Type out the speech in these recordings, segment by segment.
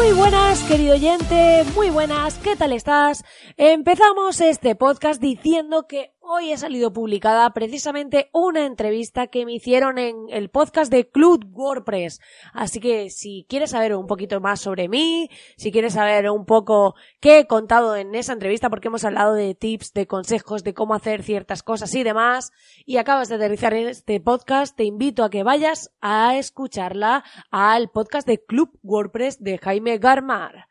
Muy buenas, querido oyente, muy buenas, ¿qué tal estás? Empezamos este podcast diciendo que hoy ha salido publicada precisamente una entrevista que me hicieron en el podcast de Club WordPress. Así que si quieres saber un poquito más sobre mí, si quieres saber un poco qué he contado en esa entrevista, porque hemos hablado de tips, de consejos, de cómo hacer ciertas cosas y demás, y acabas de aterrizar este podcast, te invito a que vayas a escucharla al podcast de Club WordPress de Jaime Garmar.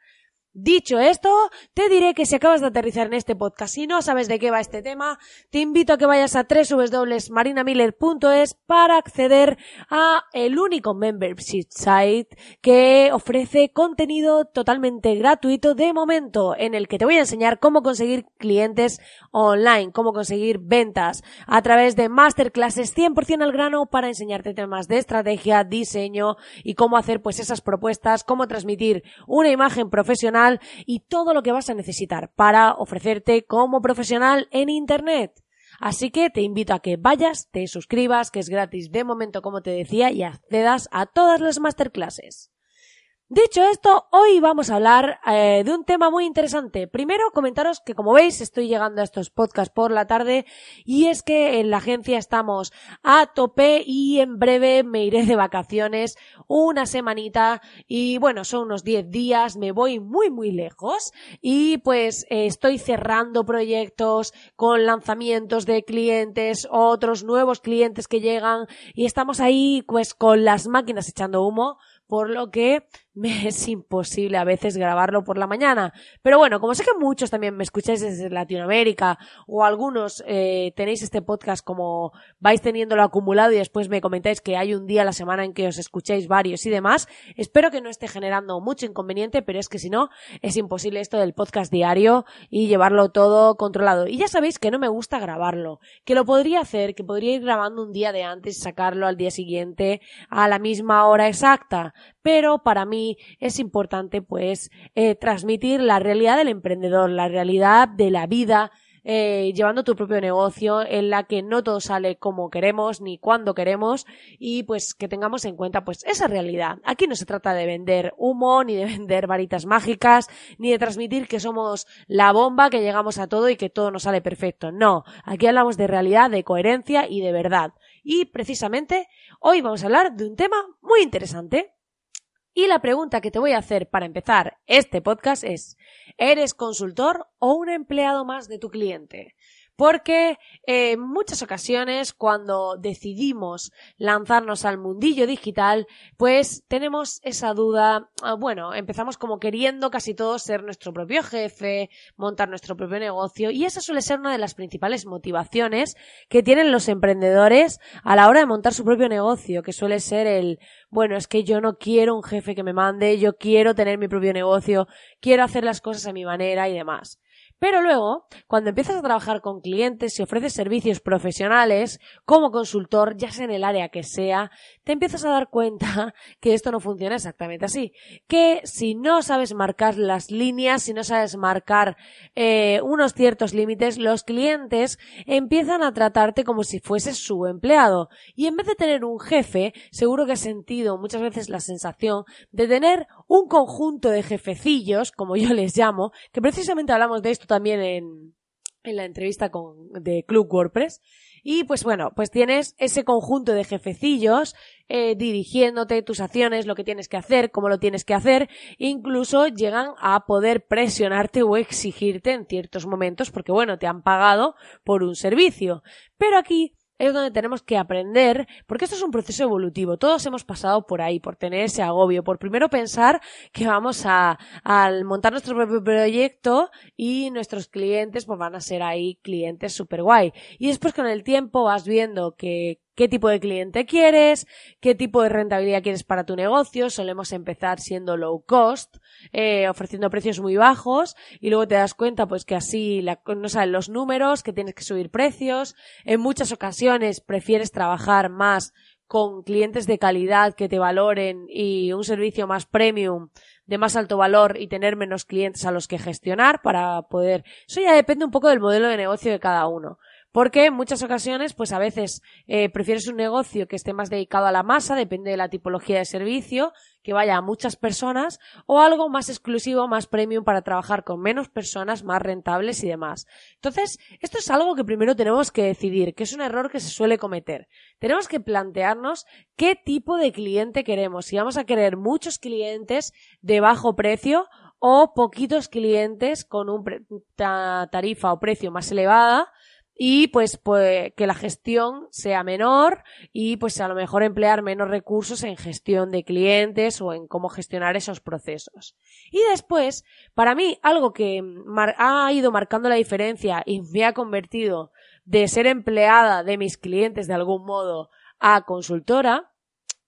Dicho esto, te diré que si acabas de aterrizar en este podcast y no sabes de qué va este tema, te invito a que vayas a www.marinamiller.es para acceder a el único membership site que ofrece contenido totalmente gratuito de momento, en el que te voy a enseñar cómo conseguir clientes online, cómo conseguir ventas a través de masterclasses 100% al grano para enseñarte temas de estrategia, diseño y cómo hacer pues esas propuestas, cómo transmitir una imagen profesional y todo lo que vas a necesitar para ofrecerte como profesional en Internet. Así que te invito a que vayas, te suscribas, que es gratis de momento como te decía, y accedas a todas las masterclasses. Dicho esto, hoy vamos a hablar eh, de un tema muy interesante. Primero, comentaros que como veis estoy llegando a estos podcasts por la tarde y es que en la agencia estamos a tope y en breve me iré de vacaciones una semanita y bueno, son unos 10 días, me voy muy muy lejos y pues eh, estoy cerrando proyectos con lanzamientos de clientes, otros nuevos clientes que llegan y estamos ahí pues con las máquinas echando humo por lo que me es imposible a veces grabarlo por la mañana. Pero bueno, como sé que muchos también me escucháis desde Latinoamérica o algunos eh, tenéis este podcast como vais teniéndolo acumulado y después me comentáis que hay un día a la semana en que os escucháis varios y demás, espero que no esté generando mucho inconveniente, pero es que si no, es imposible esto del podcast diario y llevarlo todo controlado. Y ya sabéis que no me gusta grabarlo, que lo podría hacer, que podría ir grabando un día de antes y sacarlo al día siguiente a la misma hora exacta, pero para mí es importante pues eh, transmitir la realidad del emprendedor, la realidad de la vida, eh, llevando tu propio negocio en la que no todo sale como queremos ni cuando queremos y pues que tengamos en cuenta pues esa realidad. Aquí no se trata de vender humo ni de vender varitas mágicas ni de transmitir que somos la bomba que llegamos a todo y que todo nos sale perfecto. No, aquí hablamos de realidad, de coherencia y de verdad. Y precisamente hoy vamos a hablar de un tema muy interesante. Y la pregunta que te voy a hacer para empezar este podcast es, ¿eres consultor o un empleado más de tu cliente? Porque eh, en muchas ocasiones cuando decidimos lanzarnos al mundillo digital, pues tenemos esa duda, ah, bueno, empezamos como queriendo casi todos ser nuestro propio jefe, montar nuestro propio negocio y esa suele ser una de las principales motivaciones que tienen los emprendedores a la hora de montar su propio negocio, que suele ser el, bueno, es que yo no quiero un jefe que me mande, yo quiero tener mi propio negocio, quiero hacer las cosas a mi manera y demás. Pero luego, cuando empiezas a trabajar con clientes y ofreces servicios profesionales como consultor, ya sea en el área que sea, te empiezas a dar cuenta que esto no funciona exactamente así. Que si no sabes marcar las líneas, si no sabes marcar eh, unos ciertos límites, los clientes empiezan a tratarte como si fueses su empleado. Y en vez de tener un jefe, seguro que has sentido muchas veces la sensación de tener un conjunto de jefecillos, como yo les llamo, que precisamente hablamos de esto también en, en la entrevista con, de Club WordPress. Y pues bueno, pues tienes ese conjunto de jefecillos eh, dirigiéndote tus acciones, lo que tienes que hacer, cómo lo tienes que hacer, incluso llegan a poder presionarte o exigirte en ciertos momentos porque bueno, te han pagado por un servicio. Pero aquí es donde tenemos que aprender, porque esto es un proceso evolutivo. Todos hemos pasado por ahí, por tener ese agobio, por primero pensar que vamos a, al montar nuestro propio proyecto y nuestros clientes pues van a ser ahí clientes super guay. Y después con el tiempo vas viendo que qué tipo de cliente quieres, qué tipo de rentabilidad quieres para tu negocio. Solemos empezar siendo low cost, eh, ofreciendo precios muy bajos y luego te das cuenta pues que así no saben los números, que tienes que subir precios. En muchas ocasiones prefieres trabajar más con clientes de calidad que te valoren y un servicio más premium de más alto valor y tener menos clientes a los que gestionar para poder. Eso ya depende un poco del modelo de negocio de cada uno. Porque en muchas ocasiones, pues a veces eh, prefieres un negocio que esté más dedicado a la masa, depende de la tipología de servicio, que vaya a muchas personas, o algo más exclusivo, más premium para trabajar con menos personas, más rentables y demás. Entonces, esto es algo que primero tenemos que decidir, que es un error que se suele cometer. Tenemos que plantearnos qué tipo de cliente queremos, si vamos a querer muchos clientes de bajo precio o poquitos clientes con una tarifa o precio más elevada y pues, pues que la gestión sea menor y pues a lo mejor emplear menos recursos en gestión de clientes o en cómo gestionar esos procesos. Y después, para mí, algo que ha ido marcando la diferencia y me ha convertido de ser empleada de mis clientes de algún modo a consultora,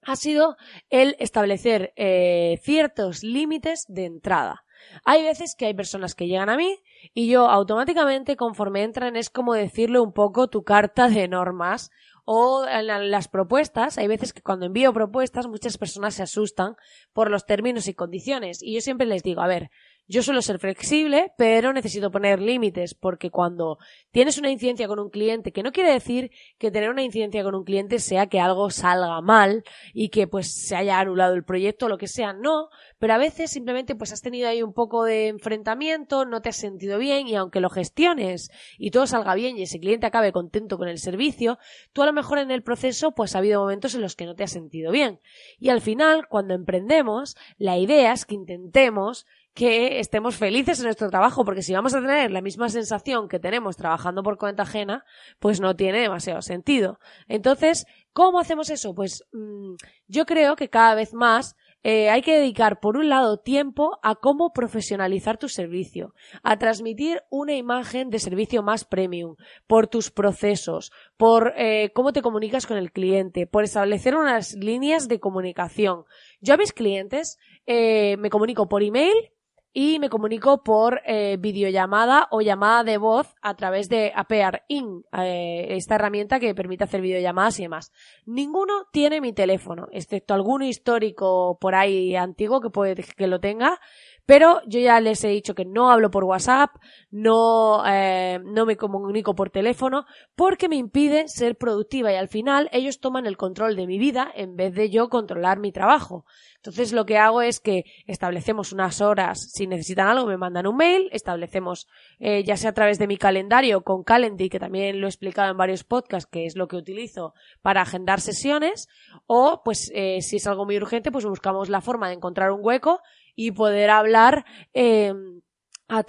ha sido el establecer eh, ciertos límites de entrada. Hay veces que hay personas que llegan a mí y yo automáticamente conforme entran es como decirle un poco tu carta de normas o en las propuestas, hay veces que cuando envío propuestas muchas personas se asustan por los términos y condiciones. Y yo siempre les digo, a ver, yo suelo ser flexible, pero necesito poner límites, porque cuando tienes una incidencia con un cliente, que no quiere decir que tener una incidencia con un cliente sea que algo salga mal y que pues se haya anulado el proyecto o lo que sea, no, pero a veces simplemente pues has tenido ahí un poco de enfrentamiento, no te has sentido bien y aunque lo gestiones y todo salga bien y ese cliente acabe contento con el servicio, tú a lo mejor en el proceso pues ha habido momentos en los que no te has sentido bien. Y al final, cuando emprendemos, la idea es que intentemos que estemos felices en nuestro trabajo, porque si vamos a tener la misma sensación que tenemos trabajando por cuenta ajena, pues no tiene demasiado sentido. Entonces, ¿cómo hacemos eso? Pues mm, yo creo que cada vez más eh, hay que dedicar, por un lado, tiempo a cómo profesionalizar tu servicio, a transmitir una imagen de servicio más premium, por tus procesos, por eh, cómo te comunicas con el cliente, por establecer unas líneas de comunicación. Yo a mis clientes eh, me comunico por email, y me comunico por eh, videollamada o llamada de voz a través de Apear In, eh, esta herramienta que permite hacer videollamadas y demás. Ninguno tiene mi teléfono, excepto alguno histórico por ahí antiguo que puede que lo tenga, pero yo ya les he dicho que no hablo por WhatsApp, no, eh, no me comunico por teléfono, porque me impide ser productiva y al final ellos toman el control de mi vida en vez de yo controlar mi trabajo. Entonces lo que hago es que establecemos unas horas, si necesitan algo me mandan un mail, establecemos eh, ya sea a través de mi calendario con Calendly, que también lo he explicado en varios podcasts, que es lo que utilizo para agendar sesiones, o pues eh, si es algo muy urgente, pues buscamos la forma de encontrar un hueco y poder hablar em,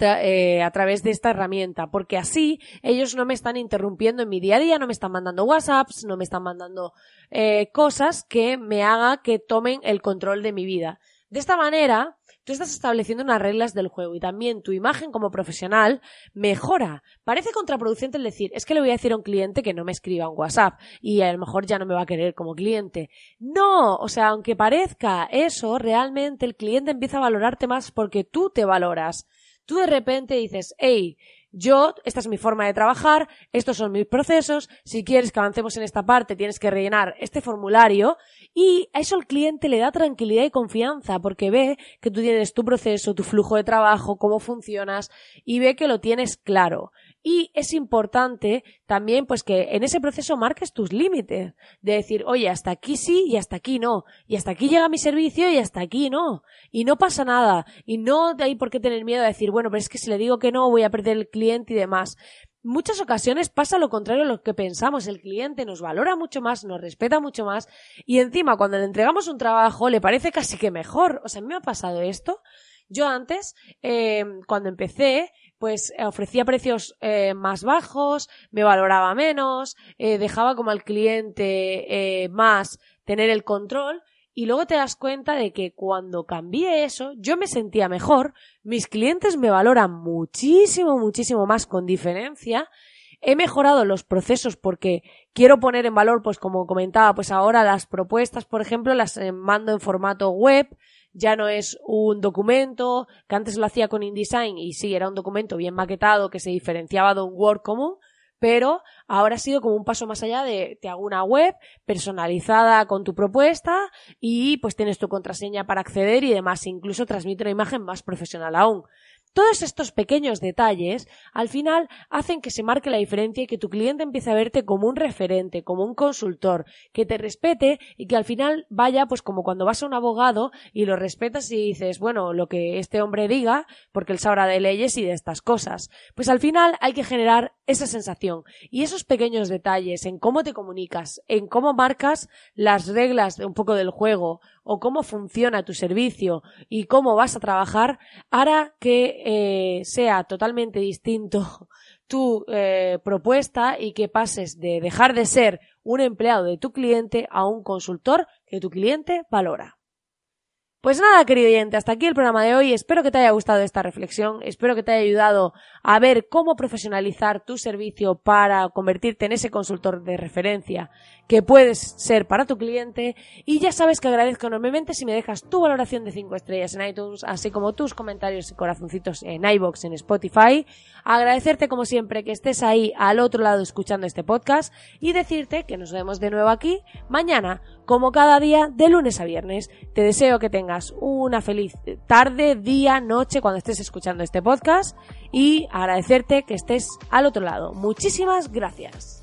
eh, a, través de esta herramienta, porque así ellos no me están interrumpiendo en mi día a día, no me están mandando WhatsApps, no me están mandando eh, cosas que me haga que tomen el control de mi vida. De esta manera, tú estás estableciendo unas reglas del juego y también tu imagen como profesional mejora. Parece contraproducente el decir, es que le voy a decir a un cliente que no me escriba un WhatsApp y a lo mejor ya no me va a querer como cliente. No, o sea, aunque parezca eso, realmente el cliente empieza a valorarte más porque tú te valoras. Tú de repente dices, hey, yo, esta es mi forma de trabajar, estos son mis procesos, si quieres que avancemos en esta parte tienes que rellenar este formulario y a eso el cliente le da tranquilidad y confianza porque ve que tú tienes tu proceso, tu flujo de trabajo, cómo funcionas y ve que lo tienes claro. Y es importante también pues que en ese proceso marques tus límites, de decir, oye, hasta aquí sí y hasta aquí no, y hasta aquí llega mi servicio y hasta aquí no, y no pasa nada, y no hay por qué tener miedo a decir, bueno, pero es que si le digo que no voy a perder el cliente y demás. Muchas ocasiones pasa lo contrario a lo que pensamos. El cliente nos valora mucho más, nos respeta mucho más y encima cuando le entregamos un trabajo le parece casi que mejor. O sea, a mí me ha pasado esto. Yo antes, eh, cuando empecé, pues eh, ofrecía precios eh, más bajos, me valoraba menos, eh, dejaba como al cliente más tener el control y luego te das cuenta de que cuando cambié eso, yo me sentía mejor, mis clientes me valoran muchísimo, muchísimo más con diferencia. He mejorado los procesos porque quiero poner en valor, pues como comentaba, pues ahora las propuestas, por ejemplo, las mando en formato web, ya no es un documento, que antes lo hacía con InDesign y sí, era un documento bien maquetado que se diferenciaba de un Word común, pero ahora ha sido como un paso más allá de te hago una web personalizada con tu propuesta y pues tienes tu contraseña para acceder y demás, incluso transmite una imagen más profesional aún. Todos estos pequeños detalles al final hacen que se marque la diferencia y que tu cliente empiece a verte como un referente, como un consultor, que te respete y que al final vaya pues como cuando vas a un abogado y lo respetas y dices, bueno, lo que este hombre diga, porque él sabrá de leyes y de estas cosas. Pues al final hay que generar esa sensación y esos pequeños detalles en cómo te comunicas, en cómo marcas las reglas de un poco del juego o cómo funciona tu servicio y cómo vas a trabajar hará que eh, sea totalmente distinto tu eh, propuesta y que pases de dejar de ser un empleado de tu cliente a un consultor que tu cliente valora. Pues nada, querido oyente, hasta aquí el programa de hoy. Espero que te haya gustado esta reflexión. Espero que te haya ayudado a ver cómo profesionalizar tu servicio para convertirte en ese consultor de referencia que puedes ser para tu cliente. Y ya sabes que agradezco enormemente si me dejas tu valoración de 5 estrellas en iTunes, así como tus comentarios y corazoncitos en iBox, en Spotify. Agradecerte como siempre que estés ahí al otro lado escuchando este podcast y decirte que nos vemos de nuevo aquí mañana como cada día de lunes a viernes. Te deseo que tengas una feliz tarde, día, noche cuando estés escuchando este podcast y agradecerte que estés al otro lado. Muchísimas gracias.